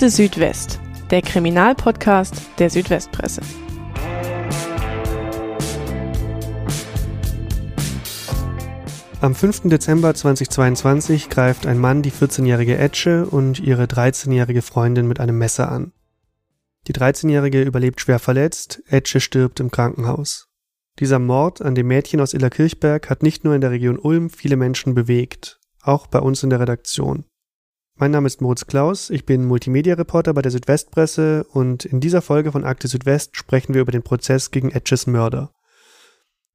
Akte Südwest, der Kriminalpodcast der Südwestpresse. Am 5. Dezember 2022 greift ein Mann die 14-jährige Etche und ihre 13-jährige Freundin mit einem Messer an. Die 13-jährige überlebt schwer verletzt, Etche stirbt im Krankenhaus. Dieser Mord an dem Mädchen aus Illerkirchberg hat nicht nur in der Region Ulm viele Menschen bewegt, auch bei uns in der Redaktion. Mein Name ist Moritz Klaus, ich bin Multimedia-Reporter bei der Südwestpresse und in dieser Folge von Akte Südwest sprechen wir über den Prozess gegen Etches Mörder.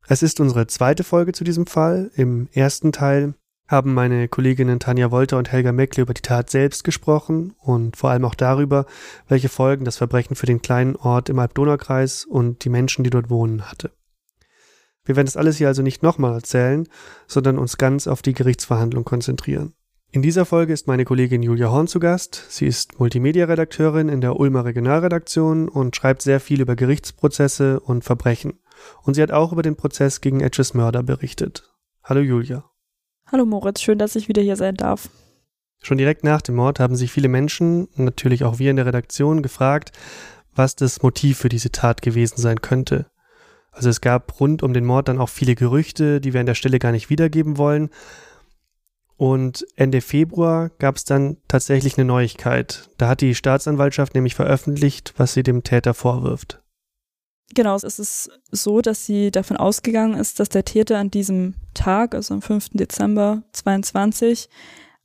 Es ist unsere zweite Folge zu diesem Fall. Im ersten Teil haben meine Kolleginnen Tanja Wolter und Helga Meckle über die Tat selbst gesprochen und vor allem auch darüber, welche Folgen das Verbrechen für den kleinen Ort im Alb-Donau-Kreis und die Menschen, die dort wohnen, hatte. Wir werden das alles hier also nicht nochmal erzählen, sondern uns ganz auf die Gerichtsverhandlung konzentrieren. In dieser Folge ist meine Kollegin Julia Horn zu Gast. Sie ist Multimedia-Redakteurin in der Ulmer Regionalredaktion und schreibt sehr viel über Gerichtsprozesse und Verbrechen. Und sie hat auch über den Prozess gegen Edges Mörder berichtet. Hallo Julia. Hallo Moritz, schön, dass ich wieder hier sein darf. Schon direkt nach dem Mord haben sich viele Menschen, natürlich auch wir in der Redaktion, gefragt, was das Motiv für diese Tat gewesen sein könnte. Also es gab rund um den Mord dann auch viele Gerüchte, die wir an der Stelle gar nicht wiedergeben wollen. Und Ende Februar gab es dann tatsächlich eine Neuigkeit. Da hat die Staatsanwaltschaft nämlich veröffentlicht, was sie dem Täter vorwirft. Genau, es ist so, dass sie davon ausgegangen ist, dass der Täter an diesem Tag, also am 5. Dezember 22,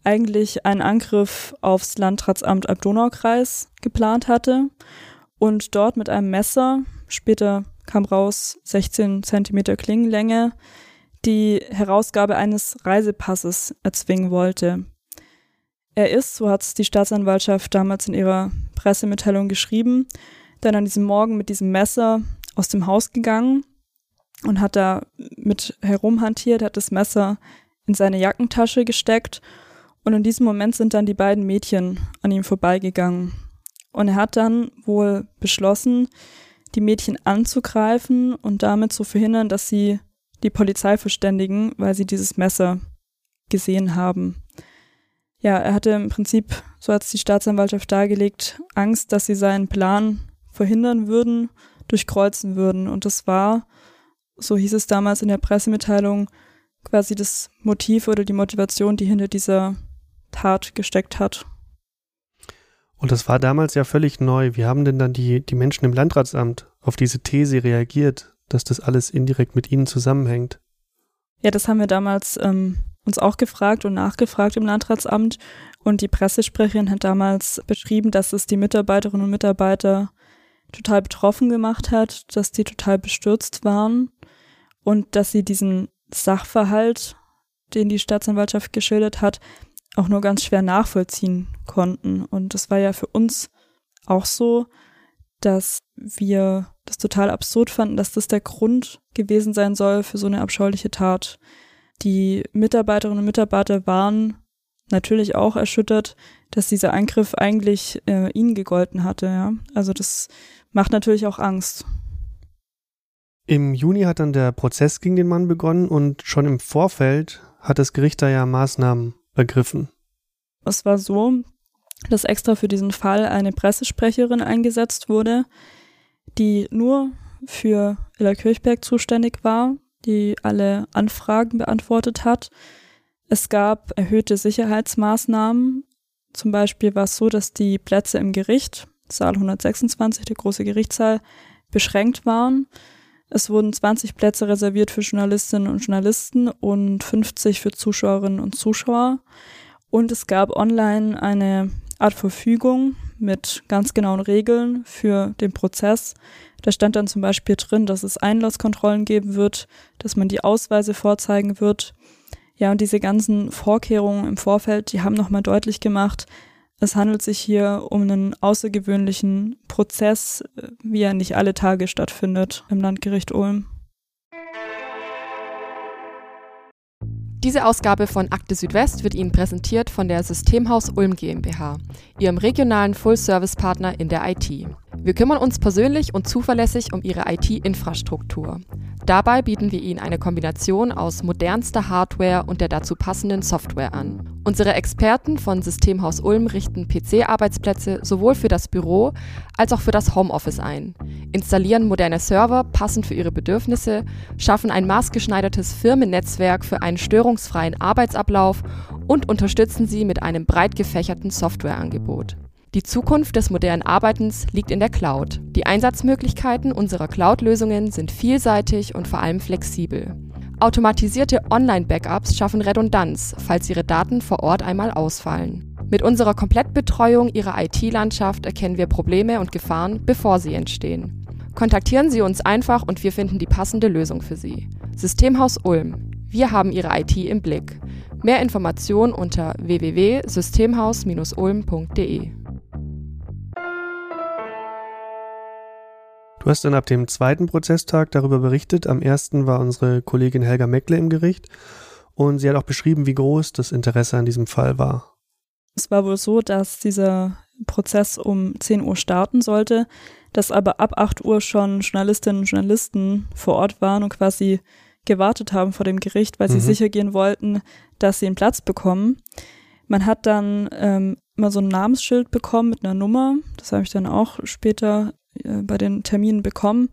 eigentlich einen Angriff aufs Landratsamt Abdonaukreis geplant hatte und dort mit einem Messer, später kam raus 16 Zentimeter Klingenlänge, die Herausgabe eines Reisepasses erzwingen wollte. Er ist, so hat es die Staatsanwaltschaft damals in ihrer Pressemitteilung geschrieben, dann an diesem Morgen mit diesem Messer aus dem Haus gegangen und hat da mit herumhantiert, hat das Messer in seine Jackentasche gesteckt und in diesem Moment sind dann die beiden Mädchen an ihm vorbeigegangen. Und er hat dann wohl beschlossen, die Mädchen anzugreifen und damit zu verhindern, dass sie die Polizei verständigen, weil sie dieses Messer gesehen haben. Ja, er hatte im Prinzip, so hat es die Staatsanwaltschaft dargelegt, Angst, dass sie seinen Plan verhindern würden, durchkreuzen würden. Und das war, so hieß es damals in der Pressemitteilung, quasi das Motiv oder die Motivation, die hinter dieser Tat gesteckt hat. Und das war damals ja völlig neu. Wie haben denn dann die, die Menschen im Landratsamt auf diese These reagiert? Dass das alles indirekt mit ihnen zusammenhängt. Ja, das haben wir damals ähm, uns auch gefragt und nachgefragt im Landratsamt. Und die Pressesprecherin hat damals beschrieben, dass es die Mitarbeiterinnen und Mitarbeiter total betroffen gemacht hat, dass die total bestürzt waren und dass sie diesen Sachverhalt, den die Staatsanwaltschaft geschildert hat, auch nur ganz schwer nachvollziehen konnten. Und das war ja für uns auch so, dass wir das total absurd fanden, dass das der Grund gewesen sein soll für so eine abscheuliche Tat. Die Mitarbeiterinnen und Mitarbeiter waren natürlich auch erschüttert, dass dieser Eingriff eigentlich äh, ihnen gegolten hatte. Ja? Also das macht natürlich auch Angst. Im Juni hat dann der Prozess gegen den Mann begonnen und schon im Vorfeld hat das Gericht da ja Maßnahmen ergriffen. Es war so, dass extra für diesen Fall eine Pressesprecherin eingesetzt wurde, die nur für Ella Kirchberg zuständig war, die alle Anfragen beantwortet hat. Es gab erhöhte Sicherheitsmaßnahmen. Zum Beispiel war es so, dass die Plätze im Gericht, Saal 126, der große Gerichtssaal, beschränkt waren. Es wurden 20 Plätze reserviert für Journalistinnen und Journalisten und 50 für Zuschauerinnen und Zuschauer. Und es gab online eine Art Verfügung mit ganz genauen Regeln für den Prozess. Da stand dann zum Beispiel drin, dass es Einlasskontrollen geben wird, dass man die Ausweise vorzeigen wird. Ja, und diese ganzen Vorkehrungen im Vorfeld, die haben nochmal deutlich gemacht, es handelt sich hier um einen außergewöhnlichen Prozess, wie er nicht alle Tage stattfindet im Landgericht Ulm. Diese Ausgabe von Akte Südwest wird Ihnen präsentiert von der Systemhaus Ulm GmbH, Ihrem regionalen Full-Service-Partner in der IT. Wir kümmern uns persönlich und zuverlässig um Ihre IT-Infrastruktur. Dabei bieten wir Ihnen eine Kombination aus modernster Hardware und der dazu passenden Software an. Unsere Experten von Systemhaus Ulm richten PC-Arbeitsplätze sowohl für das Büro als auch für das Homeoffice ein, installieren moderne Server passend für Ihre Bedürfnisse, schaffen ein maßgeschneidertes Firmennetzwerk für einen störungsfreien Arbeitsablauf und unterstützen Sie mit einem breit gefächerten Softwareangebot. Die Zukunft des modernen Arbeitens liegt in der Cloud. Die Einsatzmöglichkeiten unserer Cloud-Lösungen sind vielseitig und vor allem flexibel. Automatisierte Online-Backups schaffen Redundanz, falls Ihre Daten vor Ort einmal ausfallen. Mit unserer Komplettbetreuung Ihrer IT-Landschaft erkennen wir Probleme und Gefahren, bevor sie entstehen. Kontaktieren Sie uns einfach und wir finden die passende Lösung für Sie. Systemhaus Ulm. Wir haben Ihre IT im Blick. Mehr Informationen unter www.systemhaus-ulm.de. Du hast dann ab dem zweiten Prozesstag darüber berichtet. Am ersten war unsere Kollegin Helga Meckle im Gericht und sie hat auch beschrieben, wie groß das Interesse an diesem Fall war. Es war wohl so, dass dieser Prozess um 10 Uhr starten sollte, dass aber ab 8 Uhr schon Journalistinnen und Journalisten vor Ort waren und quasi gewartet haben vor dem Gericht, weil sie mhm. sicher gehen wollten, dass sie einen Platz bekommen. Man hat dann ähm, immer so ein Namensschild bekommen mit einer Nummer. Das habe ich dann auch später äh, bei den Terminen bekommen.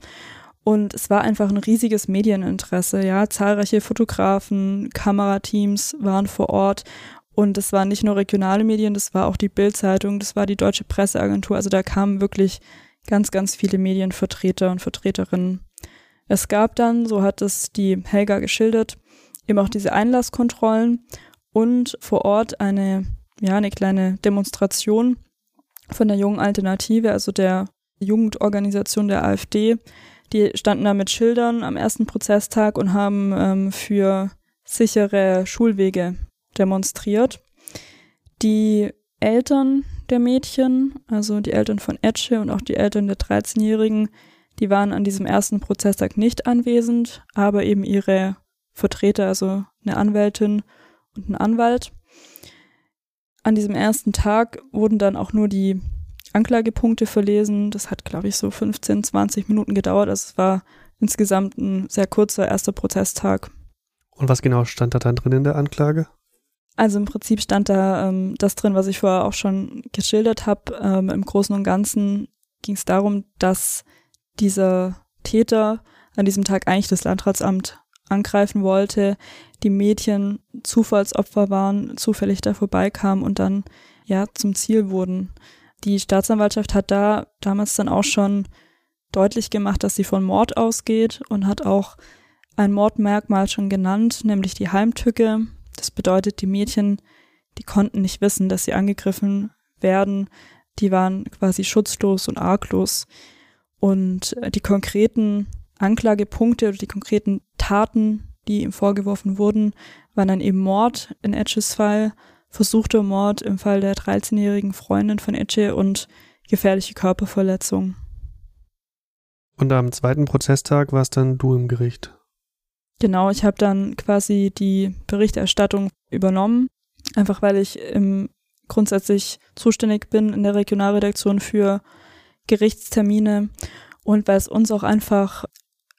Und es war einfach ein riesiges Medieninteresse, ja. Zahlreiche Fotografen, Kamerateams waren vor Ort. Und es waren nicht nur regionale Medien, das war auch die Bildzeitung, das war die Deutsche Presseagentur. Also da kamen wirklich ganz, ganz viele Medienvertreter und Vertreterinnen. Es gab dann, so hat es die Helga geschildert, eben auch diese Einlasskontrollen und vor Ort eine, ja, eine kleine Demonstration von der jungen Alternative, also der Jugendorganisation der AfD. Die standen da mit Schildern am ersten Prozesstag und haben ähm, für sichere Schulwege demonstriert. Die Eltern der Mädchen, also die Eltern von Etche und auch die Eltern der 13-Jährigen, die waren an diesem ersten Prozesstag nicht anwesend, aber eben ihre Vertreter, also eine Anwältin und ein Anwalt. An diesem ersten Tag wurden dann auch nur die Anklagepunkte verlesen. Das hat, glaube ich, so 15, 20 Minuten gedauert. Also es war insgesamt ein sehr kurzer erster Prozesstag. Und was genau stand da dann drin in der Anklage? Also im Prinzip stand da ähm, das drin, was ich vorher auch schon geschildert habe. Ähm, Im Großen und Ganzen ging es darum, dass dieser Täter an diesem Tag eigentlich das Landratsamt angreifen wollte, die Mädchen Zufallsopfer waren, zufällig da vorbeikamen und dann ja zum Ziel wurden. Die Staatsanwaltschaft hat da damals dann auch schon deutlich gemacht, dass sie von Mord ausgeht und hat auch ein Mordmerkmal schon genannt, nämlich die Heimtücke. Das bedeutet, die Mädchen, die konnten nicht wissen, dass sie angegriffen werden. Die waren quasi schutzlos und arglos. Und die konkreten Anklagepunkte oder die konkreten Taten, die ihm vorgeworfen wurden, waren dann eben Mord in Etches Fall, versuchter Mord im Fall der 13-jährigen Freundin von Etche und gefährliche Körperverletzung. Und am zweiten Prozesstag warst dann du im Gericht. Genau, ich habe dann quasi die Berichterstattung übernommen, einfach weil ich im, grundsätzlich zuständig bin in der Regionalredaktion für Gerichtstermine und weil es uns auch einfach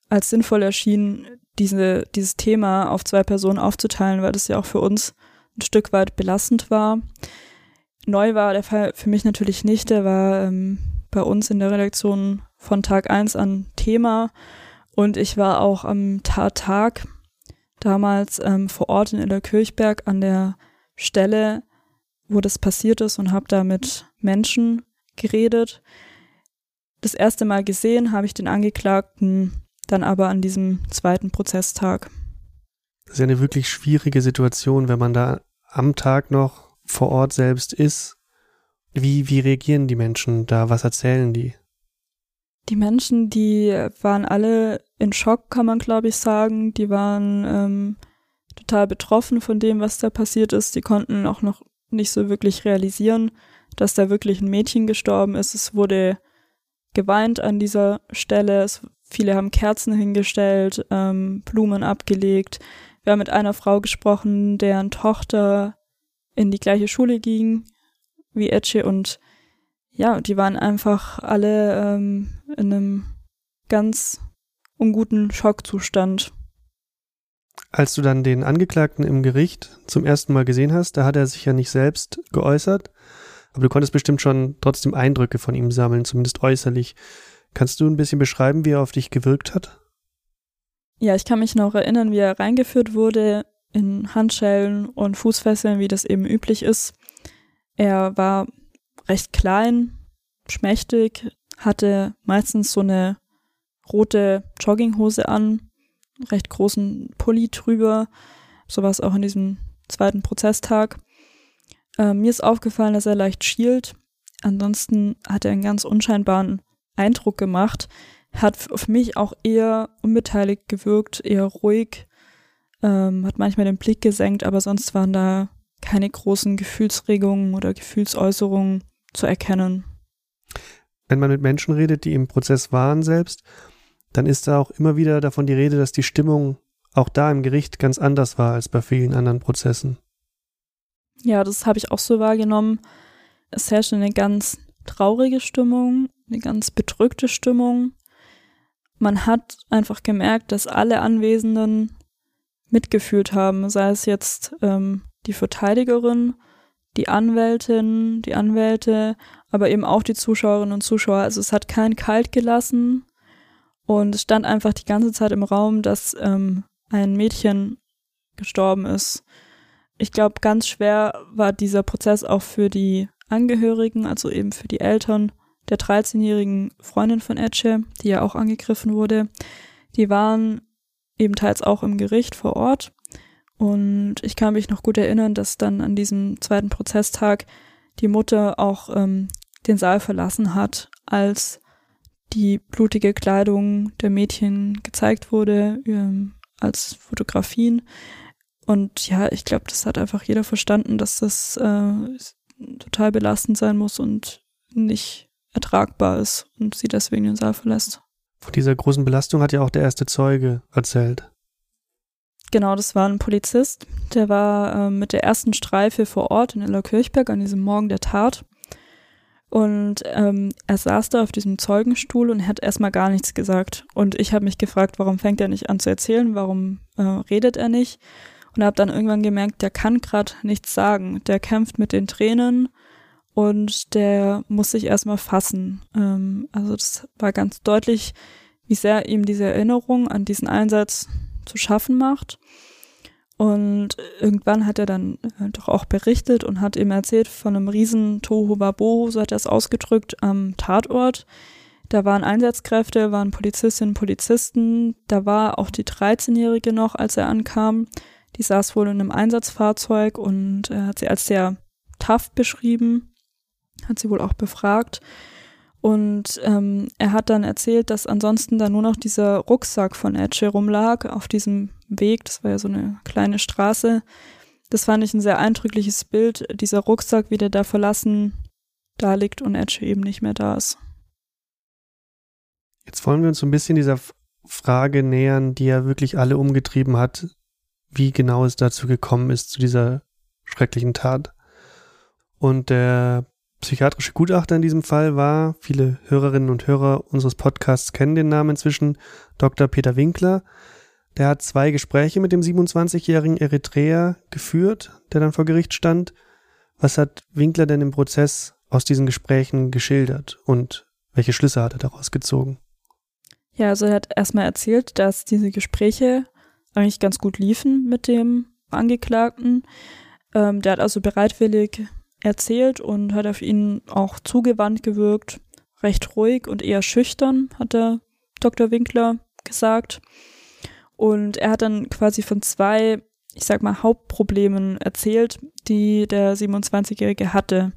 als sinnvoll erschien, diese, dieses Thema auf zwei Personen aufzuteilen, weil das ja auch für uns ein Stück weit belastend war. Neu war der Fall für mich natürlich nicht, der war ähm, bei uns in der Redaktion von Tag eins an Thema und ich war auch am Tag damals ähm, vor Ort in Illerkirchberg an der Stelle, wo das passiert ist und habe da mit Menschen geredet. Das erste Mal gesehen habe ich den Angeklagten dann aber an diesem zweiten Prozesstag. Das ist ja eine wirklich schwierige Situation, wenn man da am Tag noch vor Ort selbst ist. Wie, wie reagieren die Menschen da? Was erzählen die? Die Menschen, die waren alle in Schock, kann man glaube ich sagen. Die waren ähm, total betroffen von dem, was da passiert ist. Die konnten auch noch nicht so wirklich realisieren, dass da wirklich ein Mädchen gestorben ist. Es wurde geweint an dieser Stelle. Es, viele haben Kerzen hingestellt, ähm, Blumen abgelegt. Wir haben mit einer Frau gesprochen, deren Tochter in die gleiche Schule ging wie Etche und ja, die waren einfach alle ähm, in einem ganz unguten Schockzustand. Als du dann den Angeklagten im Gericht zum ersten Mal gesehen hast, da hat er sich ja nicht selbst geäußert, aber du konntest bestimmt schon trotzdem Eindrücke von ihm sammeln, zumindest äußerlich. Kannst du ein bisschen beschreiben, wie er auf dich gewirkt hat? Ja, ich kann mich noch erinnern, wie er reingeführt wurde in Handschellen und Fußfesseln, wie das eben üblich ist. Er war recht klein, schmächtig, hatte meistens so eine rote Jogginghose an, recht großen Pulli drüber, sowas auch in diesem zweiten Prozesstag. Äh, mir ist aufgefallen, dass er leicht schielt. Ansonsten hat er einen ganz unscheinbaren Eindruck gemacht. Hat auf mich auch eher unbeteiligt gewirkt, eher ruhig, ähm, hat manchmal den Blick gesenkt, aber sonst waren da keine großen Gefühlsregungen oder Gefühlsäußerungen zu erkennen. Wenn man mit Menschen redet, die im Prozess waren selbst, dann ist da auch immer wieder davon die Rede, dass die Stimmung auch da im Gericht ganz anders war als bei vielen anderen Prozessen. Ja, das habe ich auch so wahrgenommen. Es herrschte eine ganz traurige Stimmung, eine ganz bedrückte Stimmung. Man hat einfach gemerkt, dass alle Anwesenden mitgefühlt haben, sei es jetzt ähm, die Verteidigerin, die Anwältin, die Anwälte, aber eben auch die Zuschauerinnen und Zuschauer. Also es hat keinen kalt gelassen und es stand einfach die ganze Zeit im Raum, dass ähm, ein Mädchen gestorben ist. Ich glaube, ganz schwer war dieser Prozess auch für die Angehörigen, also eben für die Eltern der 13-jährigen Freundin von Etche, die ja auch angegriffen wurde. Die waren ebenteils auch im Gericht vor Ort. Und ich kann mich noch gut erinnern, dass dann an diesem zweiten Prozesstag die Mutter auch ähm, den Saal verlassen hat, als die blutige Kleidung der Mädchen gezeigt wurde, ähm, als Fotografien. Und ja, ich glaube, das hat einfach jeder verstanden, dass das äh, total belastend sein muss und nicht ertragbar ist und sie deswegen den Saal verlässt. Von dieser großen Belastung hat ja auch der erste Zeuge erzählt. Genau, das war ein Polizist. Der war äh, mit der ersten Streife vor Ort in Illerkirchberg an diesem Morgen der Tat. Und ähm, er saß da auf diesem Zeugenstuhl und hat erstmal gar nichts gesagt. Und ich habe mich gefragt, warum fängt er nicht an zu erzählen? Warum äh, redet er nicht? Und habe dann irgendwann gemerkt, der kann gerade nichts sagen. Der kämpft mit den Tränen und der muss sich erstmal fassen. Ähm, also das war ganz deutlich, wie sehr ihm diese Erinnerung an diesen Einsatz zu schaffen macht. Und irgendwann hat er dann äh, doch auch berichtet und hat ihm erzählt von einem riesen Tohuwabo, so hat er es ausgedrückt, am Tatort. Da waren Einsatzkräfte, waren Polizistinnen Polizisten. Da war auch die 13-Jährige noch, als er ankam. Die saß wohl in einem Einsatzfahrzeug und er hat sie als sehr tough beschrieben hat sie wohl auch befragt. Und ähm, er hat dann erzählt, dass ansonsten da nur noch dieser Rucksack von Etche rumlag auf diesem Weg. Das war ja so eine kleine Straße. Das fand ich ein sehr eindrückliches Bild. Dieser Rucksack, wie der da verlassen da liegt und Etche eben nicht mehr da ist. Jetzt wollen wir uns so ein bisschen dieser Frage nähern, die ja wirklich alle umgetrieben hat, wie genau es dazu gekommen ist, zu dieser schrecklichen Tat. Und der psychiatrische Gutachter in diesem Fall war, viele Hörerinnen und Hörer unseres Podcasts kennen den Namen inzwischen, Dr. Peter Winkler. Der hat zwei Gespräche mit dem 27-jährigen Eritreer geführt, der dann vor Gericht stand. Was hat Winkler denn im Prozess aus diesen Gesprächen geschildert und welche Schlüsse hat er daraus gezogen? Ja, also er hat erstmal erzählt, dass diese Gespräche eigentlich ganz gut liefen mit dem Angeklagten. Ähm, der hat also bereitwillig erzählt und hat auf ihn auch zugewandt gewirkt, recht ruhig und eher schüchtern, hat der Dr. Winkler gesagt. Und er hat dann quasi von zwei, ich sag mal, Hauptproblemen erzählt, die der 27-Jährige hatte.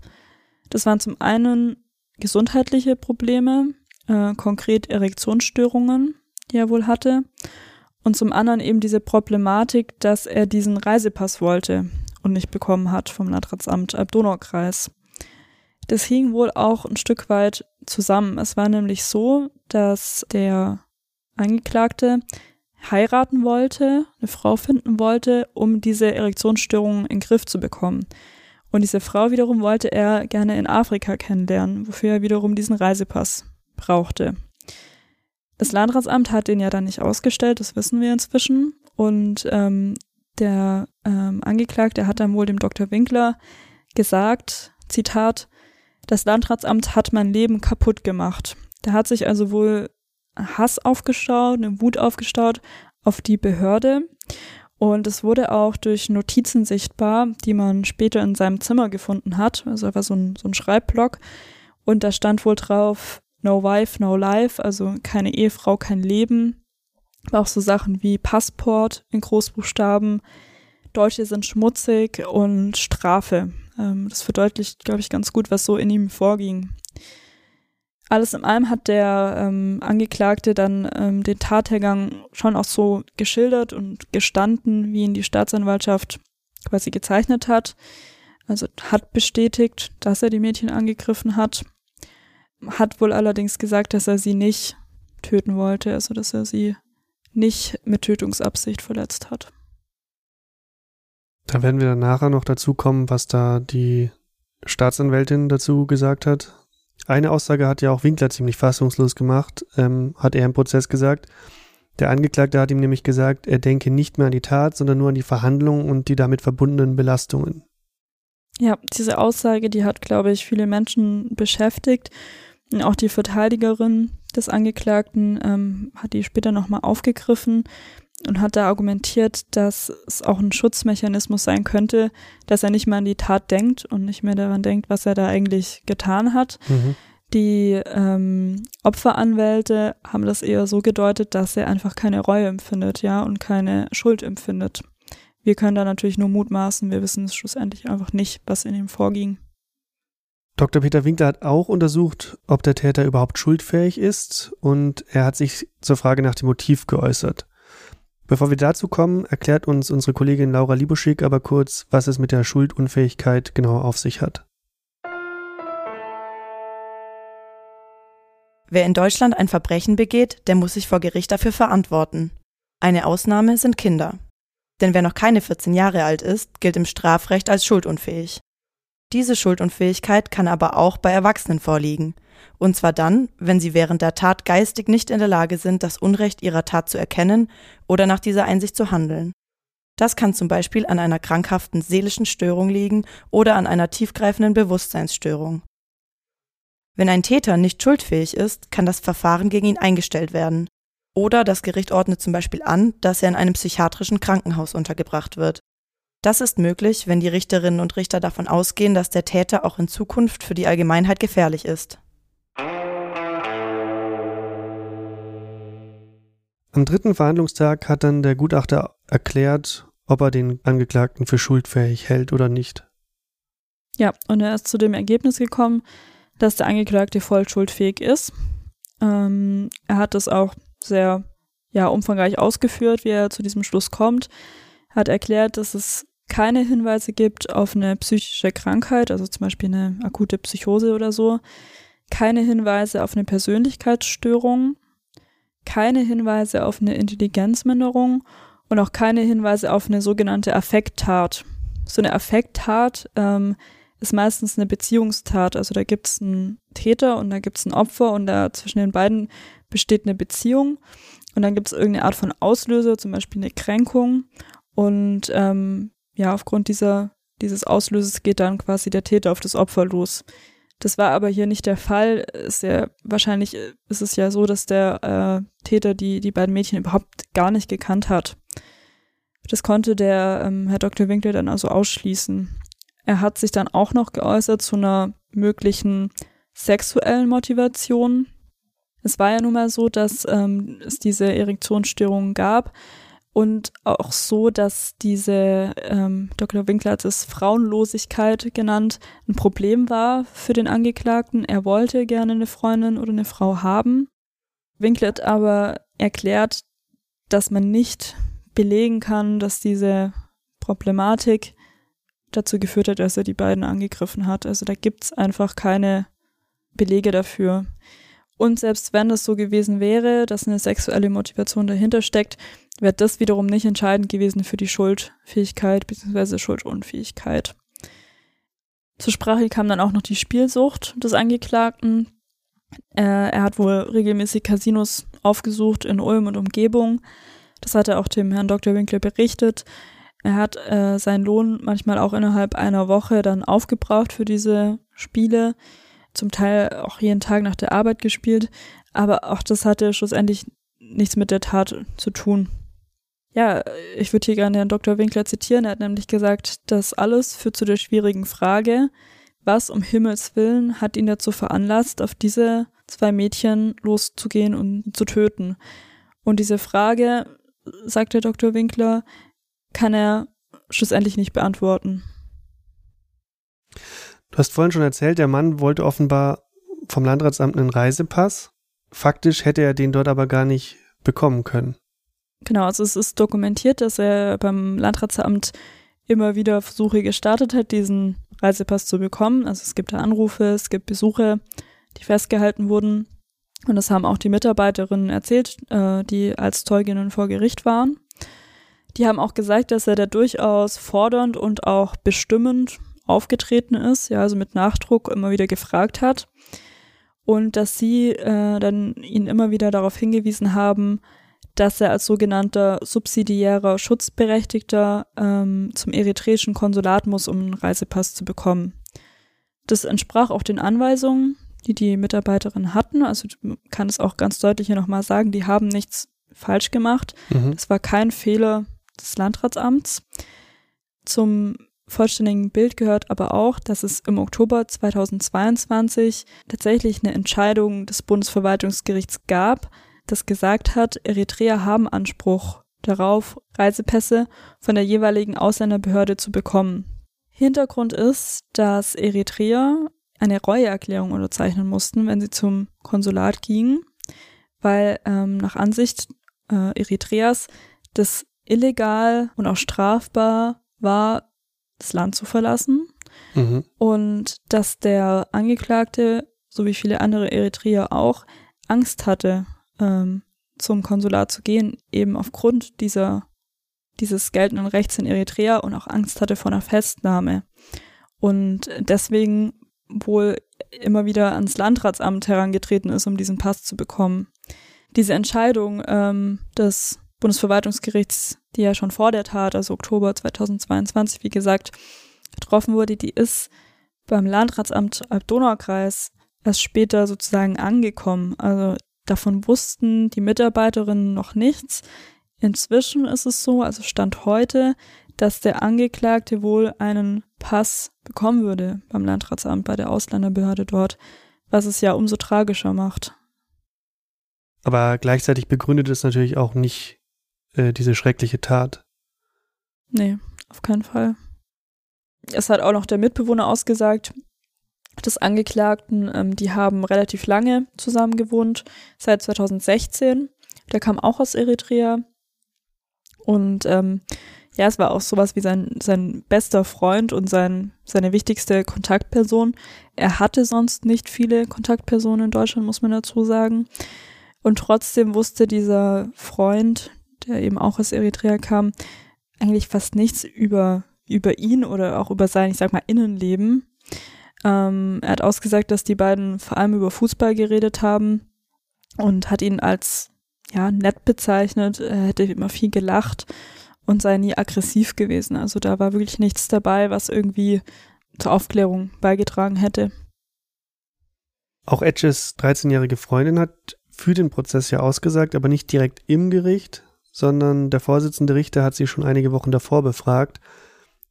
Das waren zum einen gesundheitliche Probleme, äh, konkret Erektionsstörungen, die er wohl hatte. Und zum anderen eben diese Problematik, dass er diesen Reisepass wollte, und nicht bekommen hat vom Landratsamt Alb-Donau-Kreis. Das hing wohl auch ein Stück weit zusammen. Es war nämlich so, dass der Angeklagte heiraten wollte, eine Frau finden wollte, um diese Erektionsstörungen in den Griff zu bekommen. Und diese Frau wiederum wollte er gerne in Afrika kennenlernen, wofür er wiederum diesen Reisepass brauchte. Das Landratsamt hat den ja dann nicht ausgestellt, das wissen wir inzwischen. Und ähm, der ähm, Angeklagte hat dann wohl dem Dr. Winkler gesagt, Zitat, das Landratsamt hat mein Leben kaputt gemacht. Da hat sich also wohl Hass aufgestaut, eine Wut aufgestaut auf die Behörde. Und es wurde auch durch Notizen sichtbar, die man später in seinem Zimmer gefunden hat. Also einfach so ein, so ein Schreibblock. Und da stand wohl drauf, no wife, no life, also keine Ehefrau, kein Leben. Auch so Sachen wie Passport in Großbuchstaben, Deutsche sind schmutzig und Strafe. Ähm, das verdeutlicht, glaube ich, ganz gut, was so in ihm vorging. Alles in allem hat der ähm, Angeklagte dann ähm, den Tathergang schon auch so geschildert und gestanden, wie ihn die Staatsanwaltschaft quasi gezeichnet hat. Also hat bestätigt, dass er die Mädchen angegriffen hat. Hat wohl allerdings gesagt, dass er sie nicht töten wollte, also dass er sie nicht mit Tötungsabsicht verletzt hat. Da werden wir dann nachher noch dazu kommen, was da die Staatsanwältin dazu gesagt hat. Eine Aussage hat ja auch Winkler ziemlich fassungslos gemacht, ähm, hat er im Prozess gesagt. Der Angeklagte hat ihm nämlich gesagt, er denke nicht mehr an die Tat, sondern nur an die Verhandlungen und die damit verbundenen Belastungen. Ja, diese Aussage, die hat, glaube ich, viele Menschen beschäftigt. Auch die Verteidigerin des Angeklagten ähm, hat die später nochmal aufgegriffen und hat da argumentiert, dass es auch ein Schutzmechanismus sein könnte, dass er nicht mehr an die Tat denkt und nicht mehr daran denkt, was er da eigentlich getan hat. Mhm. Die ähm, Opferanwälte haben das eher so gedeutet, dass er einfach keine Reue empfindet, ja, und keine Schuld empfindet. Wir können da natürlich nur mutmaßen, wir wissen es schlussendlich einfach nicht, was in ihm vorging. Dr. Peter Winkler hat auch untersucht, ob der Täter überhaupt schuldfähig ist und er hat sich zur Frage nach dem Motiv geäußert. Bevor wir dazu kommen, erklärt uns unsere Kollegin Laura Libuschik aber kurz, was es mit der Schuldunfähigkeit genau auf sich hat. Wer in Deutschland ein Verbrechen begeht, der muss sich vor Gericht dafür verantworten. Eine Ausnahme sind Kinder. Denn wer noch keine 14 Jahre alt ist, gilt im Strafrecht als schuldunfähig. Diese Schuldunfähigkeit kann aber auch bei Erwachsenen vorliegen, und zwar dann, wenn sie während der Tat geistig nicht in der Lage sind, das Unrecht ihrer Tat zu erkennen oder nach dieser Einsicht zu handeln. Das kann zum Beispiel an einer krankhaften seelischen Störung liegen oder an einer tiefgreifenden Bewusstseinsstörung. Wenn ein Täter nicht schuldfähig ist, kann das Verfahren gegen ihn eingestellt werden. Oder das Gericht ordnet zum Beispiel an, dass er in einem psychiatrischen Krankenhaus untergebracht wird. Das ist möglich, wenn die Richterinnen und Richter davon ausgehen, dass der Täter auch in Zukunft für die Allgemeinheit gefährlich ist. Am dritten Verhandlungstag hat dann der Gutachter erklärt, ob er den Angeklagten für schuldfähig hält oder nicht. Ja, und er ist zu dem Ergebnis gekommen, dass der Angeklagte voll schuldfähig ist. Ähm, er hat das auch sehr ja, umfangreich ausgeführt, wie er zu diesem Schluss kommt. Er hat erklärt, dass es keine Hinweise gibt auf eine psychische Krankheit, also zum Beispiel eine akute Psychose oder so, keine Hinweise auf eine Persönlichkeitsstörung, keine Hinweise auf eine Intelligenzminderung und auch keine Hinweise auf eine sogenannte Affekttat. So eine Affekttat ähm, ist meistens eine Beziehungstat. Also da gibt es einen Täter und da gibt es ein Opfer und da zwischen den beiden besteht eine Beziehung. Und dann gibt es irgendeine Art von Auslöser, zum Beispiel eine Kränkung. Und ähm, ja, aufgrund dieser, dieses Auslösers geht dann quasi der Täter auf das Opfer los. Das war aber hier nicht der Fall. Ist ja, wahrscheinlich ist es ja so, dass der äh, Täter die, die beiden Mädchen überhaupt gar nicht gekannt hat. Das konnte der ähm, Herr Dr. Winkler dann also ausschließen. Er hat sich dann auch noch geäußert zu einer möglichen sexuellen Motivation. Es war ja nun mal so, dass ähm, es diese Erektionsstörungen gab, und auch so, dass diese, ähm, Dr. Winkler hat es Frauenlosigkeit genannt, ein Problem war für den Angeklagten. Er wollte gerne eine Freundin oder eine Frau haben. Winkler hat aber erklärt, dass man nicht belegen kann, dass diese Problematik dazu geführt hat, dass er die beiden angegriffen hat. Also da gibt's einfach keine Belege dafür. Und selbst wenn es so gewesen wäre, dass eine sexuelle Motivation dahinter steckt, wäre das wiederum nicht entscheidend gewesen für die Schuldfähigkeit bzw. Schuldunfähigkeit. Zur Sprache kam dann auch noch die Spielsucht des Angeklagten. Äh, er hat wohl regelmäßig Casinos aufgesucht in Ulm und Umgebung. Das hat er auch dem Herrn Dr. Winkler berichtet. Er hat äh, seinen Lohn manchmal auch innerhalb einer Woche dann aufgebraucht für diese Spiele, zum Teil auch jeden Tag nach der Arbeit gespielt, aber auch das hatte schlussendlich nichts mit der Tat zu tun. Ja, ich würde hier gerne Herrn Dr. Winkler zitieren. Er hat nämlich gesagt, das alles führt zu der schwierigen Frage, was um Himmels Willen hat ihn dazu veranlasst, auf diese zwei Mädchen loszugehen und zu töten. Und diese Frage, sagt der Dr. Winkler, kann er schlussendlich nicht beantworten. Du hast vorhin schon erzählt, der Mann wollte offenbar vom Landratsamt einen Reisepass. Faktisch hätte er den dort aber gar nicht bekommen können. Genau, also es ist dokumentiert, dass er beim Landratsamt immer wieder Versuche gestartet hat, diesen Reisepass zu bekommen. Also es gibt da Anrufe, es gibt Besuche, die festgehalten wurden. Und das haben auch die Mitarbeiterinnen erzählt, äh, die als Zeuginnen vor Gericht waren. Die haben auch gesagt, dass er da durchaus fordernd und auch bestimmend aufgetreten ist, ja, also mit Nachdruck immer wieder gefragt hat. Und dass sie äh, dann ihn immer wieder darauf hingewiesen haben, dass er als sogenannter subsidiärer Schutzberechtigter ähm, zum eritreischen Konsulat muss, um einen Reisepass zu bekommen. Das entsprach auch den Anweisungen, die die Mitarbeiterinnen hatten. Also man kann es auch ganz deutlich hier nochmal sagen, die haben nichts falsch gemacht. Mhm. Das war kein Fehler des Landratsamts. Zum vollständigen Bild gehört aber auch, dass es im Oktober 2022 tatsächlich eine Entscheidung des Bundesverwaltungsgerichts gab, das gesagt hat, Eritreer haben Anspruch darauf, Reisepässe von der jeweiligen Ausländerbehörde zu bekommen. Hintergrund ist, dass Eritreer eine Reueerklärung unterzeichnen mussten, wenn sie zum Konsulat gingen, weil ähm, nach Ansicht äh, Eritreas das illegal und auch strafbar war, das Land zu verlassen mhm. und dass der Angeklagte, so wie viele andere Eritreer auch, Angst hatte, ähm, zum Konsulat zu gehen, eben aufgrund dieser, dieses geltenden Rechts in Eritrea und auch Angst hatte vor einer Festnahme. Und deswegen wohl immer wieder ans Landratsamt herangetreten ist, um diesen Pass zu bekommen. Diese Entscheidung ähm, des Bundesverwaltungsgerichts, die ja schon vor der Tat, also Oktober 2022, wie gesagt, getroffen wurde, die ist beim Landratsamt Alb-Donau-Kreis erst später sozusagen angekommen. Also davon wussten die Mitarbeiterinnen noch nichts. Inzwischen ist es so, also Stand heute, dass der Angeklagte wohl einen Pass bekommen würde beim Landratsamt, bei der Ausländerbehörde dort, was es ja umso tragischer macht. Aber gleichzeitig begründet es natürlich auch nicht äh, diese schreckliche Tat. Nee, auf keinen Fall. Es hat auch noch der Mitbewohner ausgesagt, des Angeklagten, ähm, die haben relativ lange zusammen gewohnt, seit 2016. Der kam auch aus Eritrea. Und ähm, ja, es war auch sowas wie sein, sein bester Freund und sein, seine wichtigste Kontaktperson. Er hatte sonst nicht viele Kontaktpersonen in Deutschland, muss man dazu sagen. Und trotzdem wusste dieser Freund, der eben auch aus Eritrea kam, eigentlich fast nichts über, über ihn oder auch über sein, ich sag mal, Innenleben. Ähm, er hat ausgesagt, dass die beiden vor allem über Fußball geredet haben und hat ihn als ja nett bezeichnet. Er hätte immer viel gelacht und sei nie aggressiv gewesen. Also da war wirklich nichts dabei, was irgendwie zur Aufklärung beigetragen hätte. Auch Edges 13-jährige Freundin hat für den Prozess ja ausgesagt, aber nicht direkt im Gericht, sondern der Vorsitzende Richter hat sie schon einige Wochen davor befragt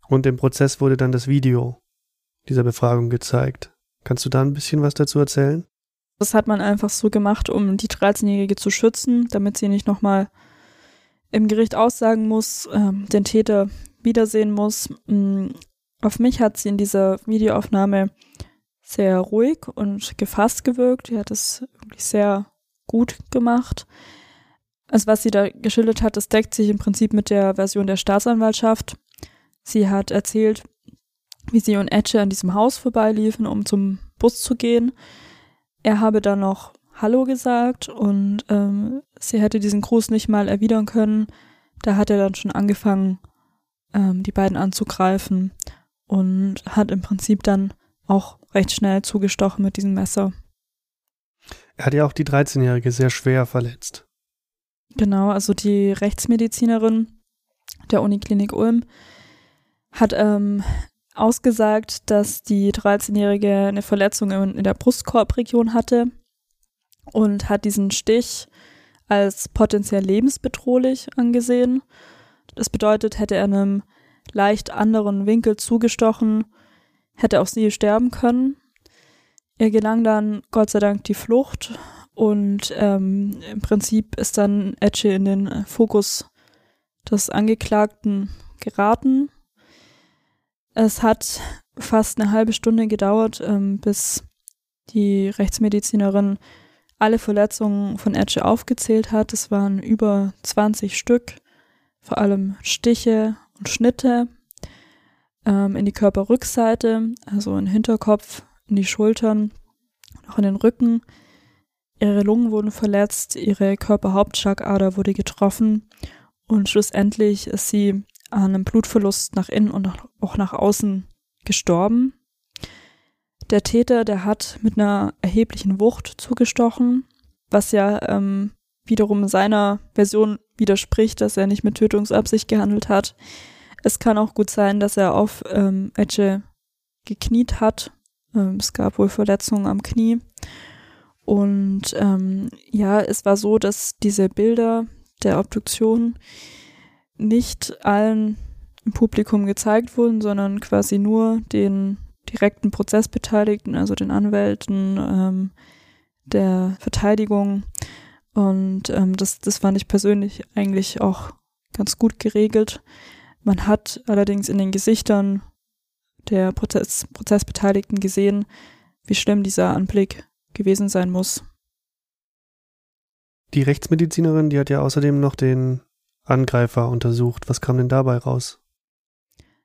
und im Prozess wurde dann das Video dieser Befragung gezeigt. Kannst du da ein bisschen was dazu erzählen? Das hat man einfach so gemacht, um die 13-Jährige zu schützen, damit sie nicht nochmal im Gericht aussagen muss, ähm, den Täter wiedersehen muss. Mhm. Auf mich hat sie in dieser Videoaufnahme sehr ruhig und gefasst gewirkt. Sie hat es wirklich sehr gut gemacht. Also was sie da geschildert hat, das deckt sich im Prinzip mit der Version der Staatsanwaltschaft. Sie hat erzählt, wie sie und Etche an diesem Haus vorbeiliefen, um zum Bus zu gehen. Er habe dann noch Hallo gesagt und ähm, sie hätte diesen Gruß nicht mal erwidern können. Da hat er dann schon angefangen, ähm, die beiden anzugreifen und hat im Prinzip dann auch recht schnell zugestochen mit diesem Messer. Er hat ja auch die 13-Jährige sehr schwer verletzt. Genau, also die Rechtsmedizinerin der Uniklinik Ulm hat ähm, ausgesagt, dass die 13-Jährige eine Verletzung in, der Brustkorbregion hatte und hat diesen Stich als potenziell lebensbedrohlich angesehen. Das bedeutet, hätte er einem leicht anderen Winkel zugestochen, hätte auch sie sterben können. Er gelang dann Gott sei Dank die Flucht und ähm, im Prinzip ist dann Etche in den Fokus des Angeklagten geraten. Es hat fast eine halbe Stunde gedauert, ähm, bis die Rechtsmedizinerin alle Verletzungen von Etche aufgezählt hat. Es waren über 20 Stück, vor allem Stiche und Schnitte ähm, in die Körperrückseite, also in den Hinterkopf, in die Schultern, auch in den Rücken. Ihre Lungen wurden verletzt, ihre Körperhauptschlagader wurde getroffen und schlussendlich ist sie an einem Blutverlust nach innen und auch nach außen gestorben. Der Täter, der hat mit einer erheblichen Wucht zugestochen, was ja ähm, wiederum seiner Version widerspricht, dass er nicht mit Tötungsabsicht gehandelt hat. Es kann auch gut sein, dass er auf ähm, Etche gekniet hat. Ähm, es gab wohl Verletzungen am Knie. Und ähm, ja, es war so, dass diese Bilder der Obduktion nicht allen im Publikum gezeigt wurden, sondern quasi nur den direkten Prozessbeteiligten, also den Anwälten ähm, der Verteidigung. Und ähm, das, das fand ich persönlich eigentlich auch ganz gut geregelt. Man hat allerdings in den Gesichtern der Prozess, Prozessbeteiligten gesehen, wie schlimm dieser Anblick gewesen sein muss. Die Rechtsmedizinerin, die hat ja außerdem noch den Angreifer untersucht. Was kam denn dabei raus?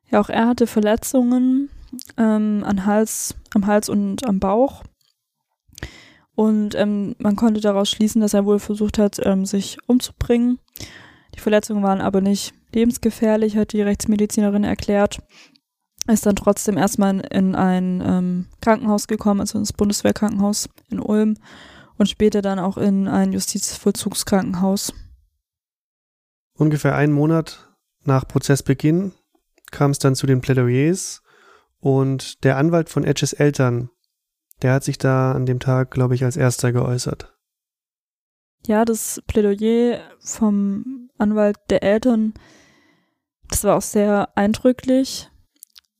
Ja, auch er hatte Verletzungen ähm, an Hals, am Hals und am Bauch. Und ähm, man konnte daraus schließen, dass er wohl versucht hat, ähm, sich umzubringen. Die Verletzungen waren aber nicht lebensgefährlich, hat die Rechtsmedizinerin erklärt. Ist dann trotzdem erstmal in ein ähm, Krankenhaus gekommen, also ins Bundeswehrkrankenhaus in Ulm und später dann auch in ein Justizvollzugskrankenhaus. Ungefähr einen Monat nach Prozessbeginn kam es dann zu den Plädoyers und der Anwalt von Etches Eltern, der hat sich da an dem Tag, glaube ich, als erster geäußert. Ja, das Plädoyer vom Anwalt der Eltern, das war auch sehr eindrücklich,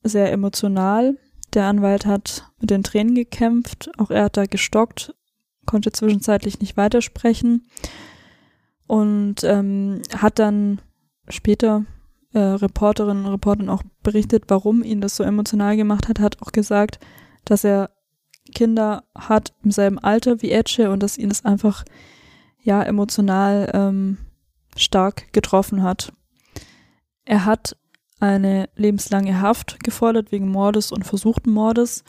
sehr emotional. Der Anwalt hat mit den Tränen gekämpft, auch er hat da gestockt, konnte zwischenzeitlich nicht weitersprechen und ähm, hat dann später äh, Reporterinnen und Reportern auch berichtet, warum ihn das so emotional gemacht hat, hat auch gesagt, dass er Kinder hat im selben Alter wie Etche und dass ihn das einfach ja emotional ähm, stark getroffen hat. Er hat eine lebenslange Haft gefordert wegen Mordes und versuchten Mordes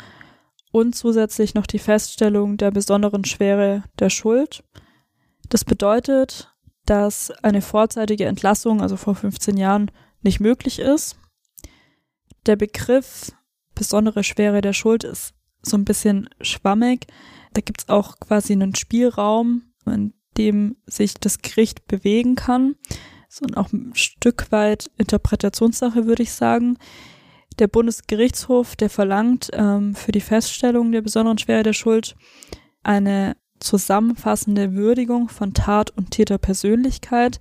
und zusätzlich noch die Feststellung der besonderen Schwere der Schuld. Das bedeutet, dass eine vorzeitige Entlassung, also vor 15 Jahren, nicht möglich ist. Der Begriff besondere Schwere der Schuld ist so ein bisschen schwammig. Da gibt es auch quasi einen Spielraum, in dem sich das Gericht bewegen kann. So auch ein Stück weit Interpretationssache, würde ich sagen. Der Bundesgerichtshof, der verlangt ähm, für die Feststellung der besonderen Schwere der Schuld eine zusammenfassende Würdigung von Tat und Täterpersönlichkeit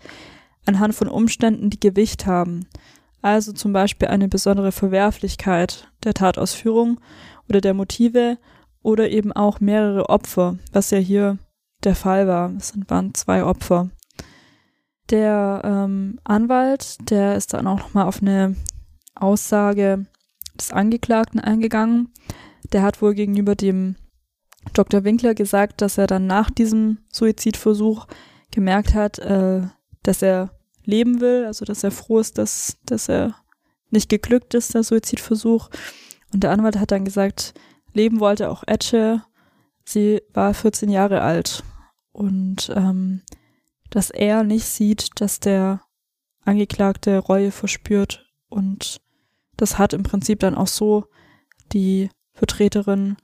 anhand von Umständen, die Gewicht haben. Also zum Beispiel eine besondere Verwerflichkeit der Tatausführung oder der Motive oder eben auch mehrere Opfer, was ja hier der Fall war. Es waren zwei Opfer. Der ähm, Anwalt, der ist dann auch nochmal auf eine Aussage des Angeklagten eingegangen. Der hat wohl gegenüber dem Dr. Winkler gesagt, dass er dann nach diesem Suizidversuch gemerkt hat, äh, dass er leben will, also dass er froh ist, dass, dass er nicht geglückt ist, der Suizidversuch. Und der Anwalt hat dann gesagt, leben wollte auch Etche. Sie war 14 Jahre alt. Und ähm, dass er nicht sieht, dass der Angeklagte Reue verspürt. Und das hat im Prinzip dann auch so die Vertreterin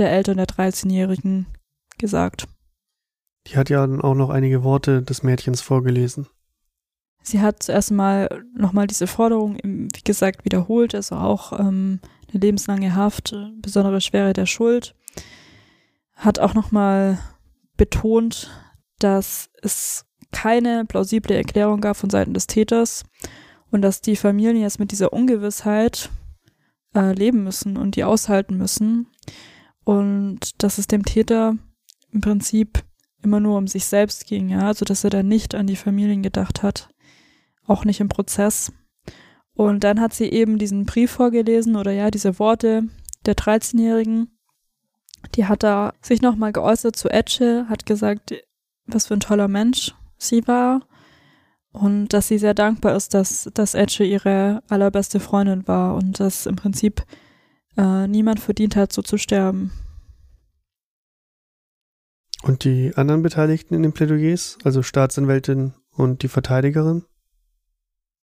der Eltern der 13-Jährigen gesagt. Die hat ja auch noch einige Worte des Mädchens vorgelesen. Sie hat zuerst mal nochmal diese Forderung, wie gesagt, wiederholt, also auch ähm, eine lebenslange Haft, besondere Schwere der Schuld. Hat auch nochmal betont, dass es keine plausible Erklärung gab von Seiten des Täters und dass die Familien jetzt mit dieser Ungewissheit äh, leben müssen und die aushalten müssen und dass es dem Täter im Prinzip immer nur um sich selbst ging, ja, also dass er da nicht an die Familien gedacht hat, auch nicht im Prozess. Und dann hat sie eben diesen Brief vorgelesen oder ja, diese Worte der 13-Jährigen. Die hat da sich nochmal geäußert zu Etche, hat gesagt, was für ein toller Mensch sie war und dass sie sehr dankbar ist, dass, dass Etche ihre allerbeste Freundin war und dass im Prinzip äh, niemand verdient hat, so zu sterben. Und die anderen Beteiligten in den Plädoyers, also Staatsanwältin und die Verteidigerin?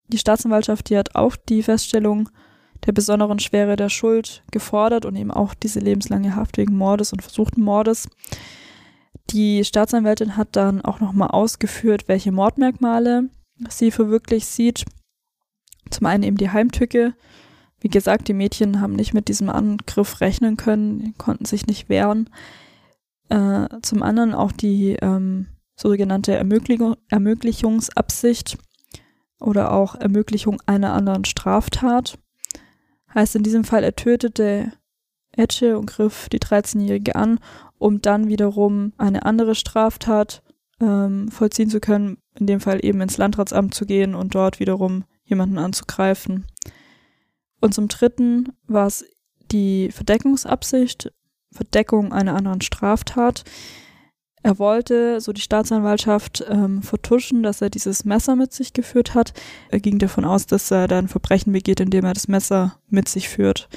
Die Staatsanwaltschaft, die hat auch die Feststellung der besonderen Schwere der Schuld gefordert und eben auch diese lebenslange Haft wegen Mordes und versuchten Mordes. Die Staatsanwältin hat dann auch nochmal ausgeführt, welche Mordmerkmale sie für wirklich sieht. Zum einen eben die Heimtücke. Wie gesagt, die Mädchen haben nicht mit diesem Angriff rechnen können, konnten sich nicht wehren. Äh, zum anderen auch die ähm, sogenannte Ermöglichung, Ermöglichungsabsicht oder auch Ermöglichung einer anderen Straftat. Heißt in diesem Fall, er tötete Etche und griff die 13-Jährige an, um dann wiederum eine andere Straftat ähm, vollziehen zu können, in dem Fall eben ins Landratsamt zu gehen und dort wiederum jemanden anzugreifen. Und zum Dritten war es die Verdeckungsabsicht, Verdeckung einer anderen Straftat. Er wollte, so die Staatsanwaltschaft, ähm, vertuschen, dass er dieses Messer mit sich geführt hat. Er ging davon aus, dass er dann Verbrechen begeht, indem er das Messer mit sich führt.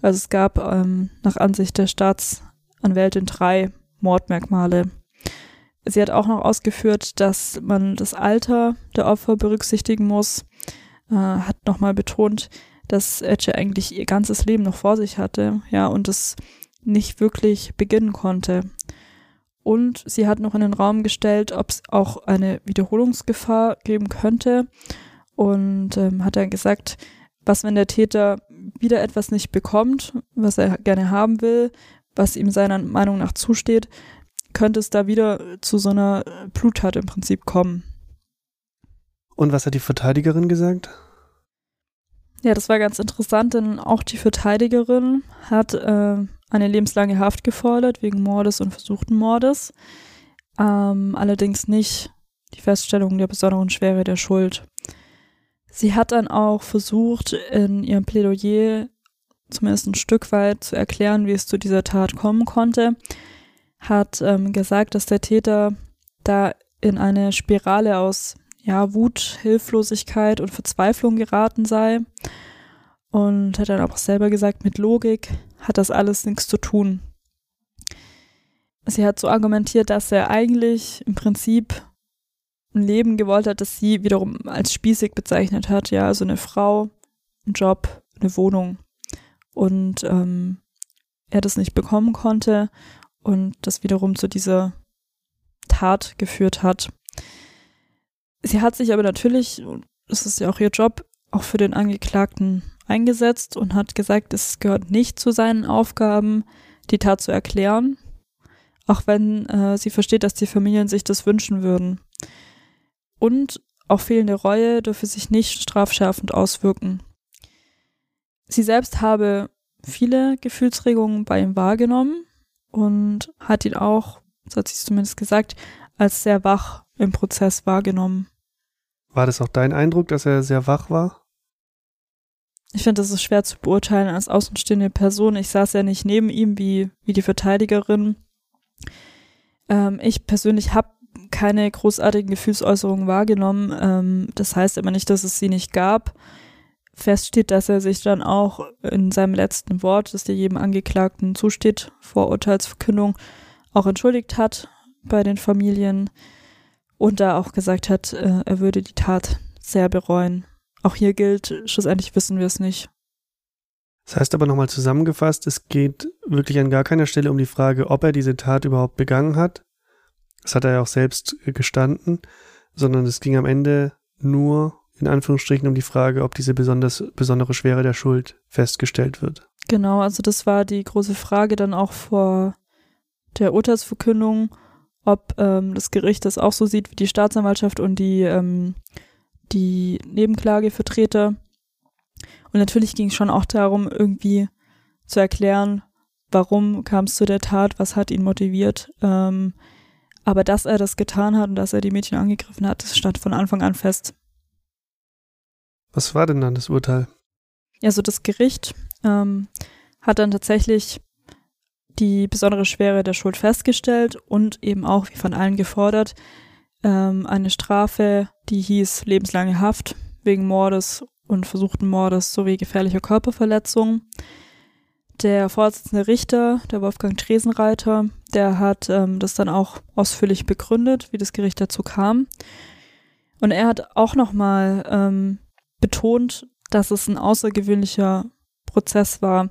Also es gab ähm, nach Ansicht der Staatsanwältin drei Mordmerkmale. Sie hat auch noch ausgeführt, dass man das Alter der Opfer berücksichtigen muss. Äh, hat nochmal betont, dass Etche eigentlich ihr ganzes Leben noch vor sich hatte, ja, und es nicht wirklich beginnen konnte. Und sie hat noch in den Raum gestellt, ob es auch eine Wiederholungsgefahr geben könnte. Und ähm, hat dann gesagt, was, wenn der Täter wieder etwas nicht bekommt, was er gerne haben will, was ihm seiner Meinung nach zusteht, könnte es da wieder zu so einer Bluttat im Prinzip kommen. Und was hat die Verteidigerin gesagt? Ja, das war ganz interessant, denn auch die Verteidigerin hat äh, eine lebenslange Haft gefordert wegen Mordes und versuchten Mordes. Ähm, allerdings nicht die Feststellung der besonderen Schwere der Schuld. Sie hat dann auch versucht, in ihrem Plädoyer zumindest ein Stück weit zu erklären, wie es zu dieser Tat kommen konnte. Hat ähm, gesagt, dass der Täter da in eine Spirale aus ja, Wut, Hilflosigkeit und Verzweiflung geraten sei und hat dann auch selber gesagt, mit Logik hat das alles nichts zu tun. Sie hat so argumentiert, dass er eigentlich im Prinzip ein Leben gewollt hat, das sie wiederum als spießig bezeichnet hat, ja, also eine Frau, ein Job, eine Wohnung und ähm, er das nicht bekommen konnte und das wiederum zu dieser Tat geführt hat. Sie hat sich aber natürlich, das ist ja auch ihr Job, auch für den Angeklagten eingesetzt und hat gesagt, es gehört nicht zu seinen Aufgaben, die Tat zu erklären, auch wenn äh, sie versteht, dass die Familien sich das wünschen würden. Und auch fehlende Reue dürfe sich nicht strafschärfend auswirken. Sie selbst habe viele Gefühlsregungen bei ihm wahrgenommen und hat ihn auch, so hat sie es zumindest gesagt, als sehr wach im Prozess wahrgenommen. War das auch dein Eindruck, dass er sehr wach war? Ich finde, das ist schwer zu beurteilen als außenstehende Person. Ich saß ja nicht neben ihm wie, wie die Verteidigerin. Ähm, ich persönlich habe keine großartigen Gefühlsäußerungen wahrgenommen. Ähm, das heißt aber nicht, dass es sie nicht gab. Fest steht, dass er sich dann auch in seinem letzten Wort, das dir jedem Angeklagten zusteht, vor Urteilsverkündung, auch entschuldigt hat bei den Familien und da auch gesagt hat, äh, er würde die Tat sehr bereuen. Auch hier gilt, schlussendlich wissen wir es nicht. Das heißt aber nochmal zusammengefasst, es geht wirklich an gar keiner Stelle um die Frage, ob er diese Tat überhaupt begangen hat. Das hat er ja auch selbst gestanden, sondern es ging am Ende nur in Anführungsstrichen um die Frage, ob diese besonders, besondere Schwere der Schuld festgestellt wird. Genau, also das war die große Frage dann auch vor der Urteilsverkündung, ob ähm, das Gericht das auch so sieht wie die Staatsanwaltschaft und die, ähm, die Nebenklagevertreter. Und natürlich ging es schon auch darum, irgendwie zu erklären, warum kam es zu der Tat, was hat ihn motiviert. Ähm, aber dass er das getan hat und dass er die Mädchen angegriffen hat, das stand von Anfang an fest. Was war denn dann das Urteil? Also das Gericht ähm, hat dann tatsächlich die besondere Schwere der Schuld festgestellt und eben auch, wie von allen gefordert, ähm, eine Strafe, die hieß lebenslange Haft wegen Mordes und versuchten Mordes sowie gefährlicher Körperverletzung. Der Vorsitzende Richter, der Wolfgang Tresenreiter, der hat ähm, das dann auch ausführlich begründet, wie das Gericht dazu kam. Und er hat auch nochmal ähm, betont, dass es ein außergewöhnlicher Prozess war.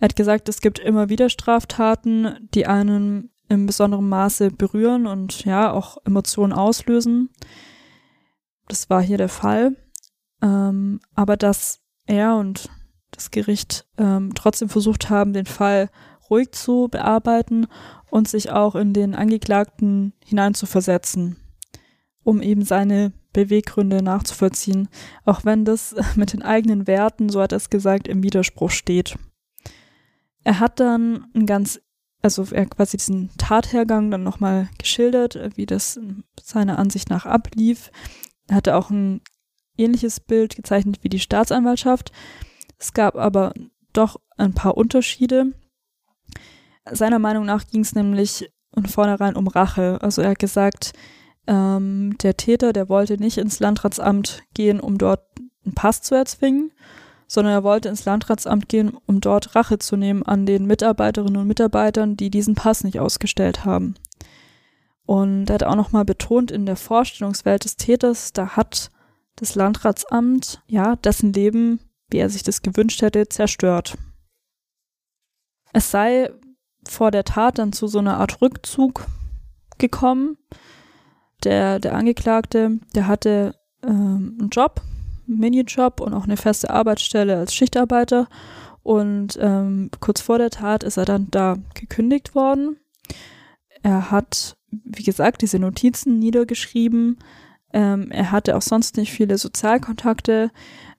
Er hat gesagt, es gibt immer wieder Straftaten, die einen im besonderen Maße berühren und ja auch Emotionen auslösen. Das war hier der Fall. Ähm, aber dass er und das Gericht ähm, trotzdem versucht haben, den Fall ruhig zu bearbeiten und sich auch in den Angeklagten hineinzuversetzen, um eben seine Beweggründe nachzuvollziehen, auch wenn das mit den eigenen Werten, so hat er es gesagt, im Widerspruch steht. Er hat dann ein ganz, also er quasi diesen Tathergang dann nochmal geschildert, wie das seiner Ansicht nach ablief. Er hatte auch ein ähnliches Bild gezeichnet wie die Staatsanwaltschaft. Es gab aber doch ein paar Unterschiede. Seiner Meinung nach ging es nämlich von vornherein um Rache. Also er hat gesagt, ähm, der Täter, der wollte nicht ins Landratsamt gehen, um dort einen Pass zu erzwingen, sondern er wollte ins Landratsamt gehen, um dort Rache zu nehmen an den Mitarbeiterinnen und Mitarbeitern, die diesen Pass nicht ausgestellt haben. Und er hat auch nochmal betont, in der Vorstellungswelt des Täters, da hat das Landratsamt, ja, dessen Leben, wie er sich das gewünscht hätte, zerstört. Es sei vor der Tat dann zu so einer Art Rückzug gekommen, der, der Angeklagte, der hatte ähm, einen Job, Minijob und auch eine feste Arbeitsstelle als Schichtarbeiter. Und ähm, kurz vor der Tat ist er dann da gekündigt worden. Er hat, wie gesagt, diese Notizen niedergeschrieben. Ähm, er hatte auch sonst nicht viele Sozialkontakte.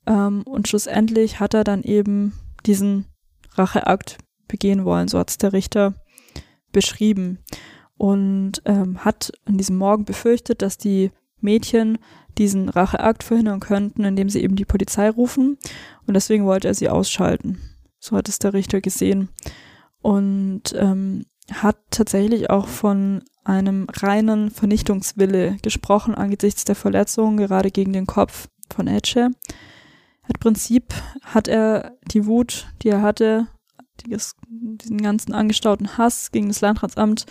Ähm, und schlussendlich hat er dann eben diesen Racheakt begehen wollen. So hat es der Richter beschrieben und ähm, hat an diesem Morgen befürchtet, dass die Mädchen diesen Racheakt verhindern könnten, indem sie eben die Polizei rufen. Und deswegen wollte er sie ausschalten. So hat es der Richter gesehen. Und ähm, hat tatsächlich auch von einem reinen Vernichtungswille gesprochen angesichts der Verletzungen, gerade gegen den Kopf von Etche. Im Prinzip hat er die Wut, die er hatte, diesen ganzen angestauten Hass gegen das Landratsamt